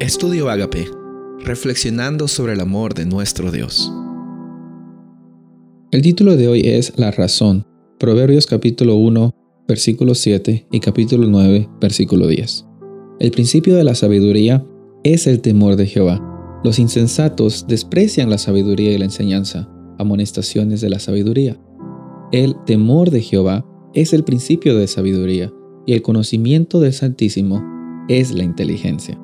Estudio Agape, reflexionando sobre el amor de nuestro Dios. El título de hoy es La razón, Proverbios capítulo 1, versículo 7 y capítulo 9, versículo 10. El principio de la sabiduría es el temor de Jehová. Los insensatos desprecian la sabiduría y la enseñanza, amonestaciones de la sabiduría. El temor de Jehová es el principio de sabiduría, y el conocimiento del Santísimo es la inteligencia.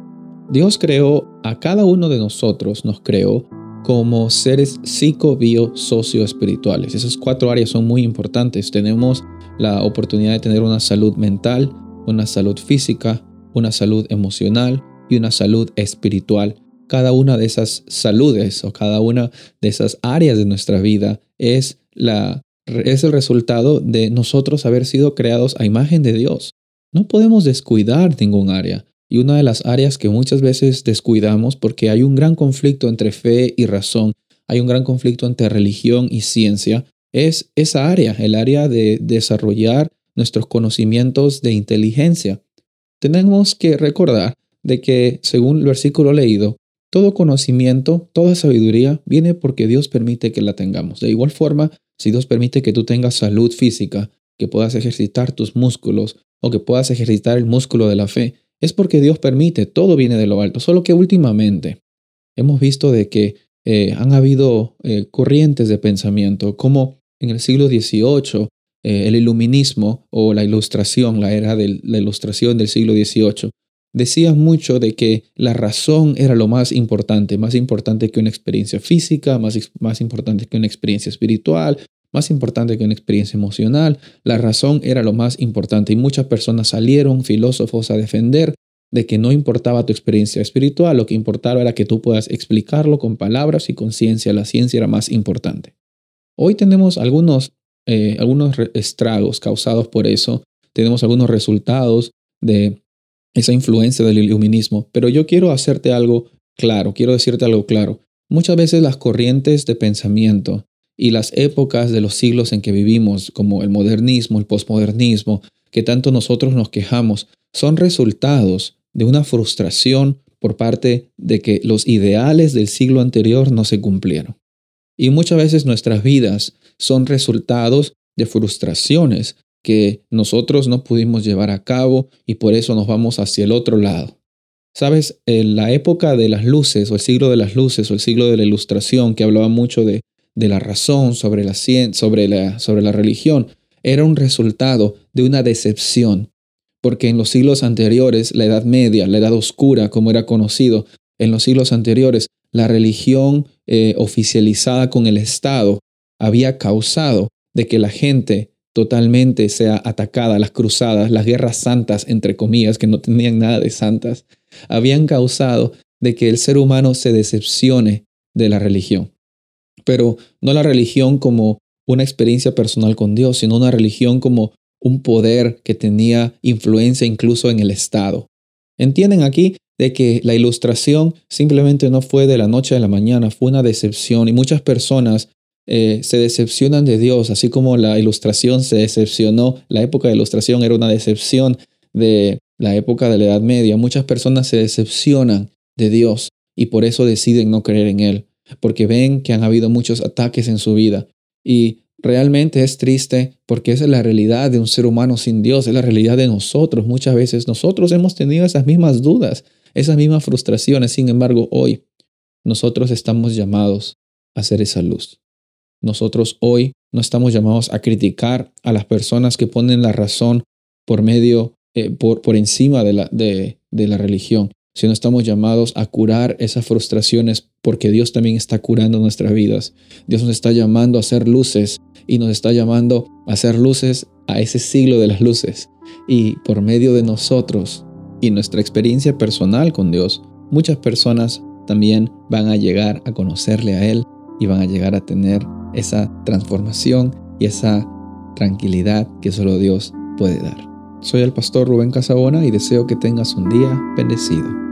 Dios creó a cada uno de nosotros, nos creó como seres psico, bio, socio, espirituales. Esas cuatro áreas son muy importantes. Tenemos la oportunidad de tener una salud mental, una salud física, una salud emocional y una salud espiritual. Cada una de esas saludes o cada una de esas áreas de nuestra vida es, la, es el resultado de nosotros haber sido creados a imagen de Dios. No podemos descuidar ningún área. Y una de las áreas que muchas veces descuidamos porque hay un gran conflicto entre fe y razón, hay un gran conflicto entre religión y ciencia, es esa área, el área de desarrollar nuestros conocimientos de inteligencia. Tenemos que recordar de que, según el versículo leído, todo conocimiento, toda sabiduría viene porque Dios permite que la tengamos. De igual forma, si Dios permite que tú tengas salud física, que puedas ejercitar tus músculos o que puedas ejercitar el músculo de la fe, es porque Dios permite, todo viene de lo alto, solo que últimamente hemos visto de que eh, han habido eh, corrientes de pensamiento, como en el siglo XVIII, eh, el iluminismo o la ilustración, la era de la ilustración del siglo XVIII, decía mucho de que la razón era lo más importante, más importante que una experiencia física, más, más importante que una experiencia espiritual, más importante que una experiencia emocional. La razón era lo más importante y muchas personas salieron, filósofos, a defender de que no importaba tu experiencia espiritual, lo que importaba era que tú puedas explicarlo con palabras y con ciencia. La ciencia era más importante. Hoy tenemos algunos, eh, algunos estragos causados por eso, tenemos algunos resultados de esa influencia del iluminismo, pero yo quiero hacerte algo claro, quiero decirte algo claro. Muchas veces las corrientes de pensamiento y las épocas de los siglos en que vivimos, como el modernismo, el posmodernismo, que tanto nosotros nos quejamos, son resultados de una frustración por parte de que los ideales del siglo anterior no se cumplieron. Y muchas veces nuestras vidas son resultados de frustraciones que nosotros no pudimos llevar a cabo y por eso nos vamos hacia el otro lado. Sabes, en la época de las luces o el siglo de las luces o el siglo de la ilustración que hablaba mucho de de la razón, sobre la, sobre la, sobre la religión, era un resultado de una decepción, porque en los siglos anteriores, la Edad Media, la Edad Oscura, como era conocido, en los siglos anteriores, la religión eh, oficializada con el Estado había causado de que la gente totalmente sea atacada, las cruzadas, las guerras santas, entre comillas, que no tenían nada de santas, habían causado de que el ser humano se decepcione de la religión pero no la religión como una experiencia personal con Dios, sino una religión como un poder que tenía influencia incluso en el Estado. Entienden aquí de que la ilustración simplemente no fue de la noche a la mañana, fue una decepción y muchas personas eh, se decepcionan de Dios, así como la ilustración se decepcionó, la época de ilustración era una decepción de la época de la Edad Media, muchas personas se decepcionan de Dios y por eso deciden no creer en Él porque ven que han habido muchos ataques en su vida. Y realmente es triste porque esa es la realidad de un ser humano sin Dios, es la realidad de nosotros. Muchas veces nosotros hemos tenido esas mismas dudas, esas mismas frustraciones. Sin embargo, hoy nosotros estamos llamados a ser esa luz. Nosotros hoy no estamos llamados a criticar a las personas que ponen la razón por medio, eh, por, por encima de la, de, de la religión sino estamos llamados a curar esas frustraciones porque Dios también está curando nuestras vidas. Dios nos está llamando a hacer luces y nos está llamando a hacer luces a ese siglo de las luces. Y por medio de nosotros y nuestra experiencia personal con Dios, muchas personas también van a llegar a conocerle a Él y van a llegar a tener esa transformación y esa tranquilidad que solo Dios puede dar. Soy el pastor Rubén Casabona y deseo que tengas un día bendecido.